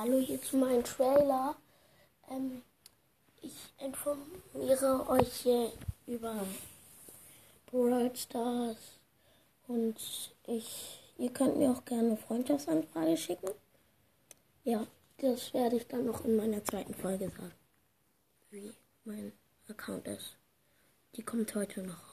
Hallo hier zu meinem Trailer. Ähm, ich informiere euch hier über Brawl Stars und ich, ihr könnt mir auch gerne eine Freundschaftsanfrage schicken. Ja, das werde ich dann noch in meiner zweiten Folge sagen, wie mein Account ist. Die kommt heute noch.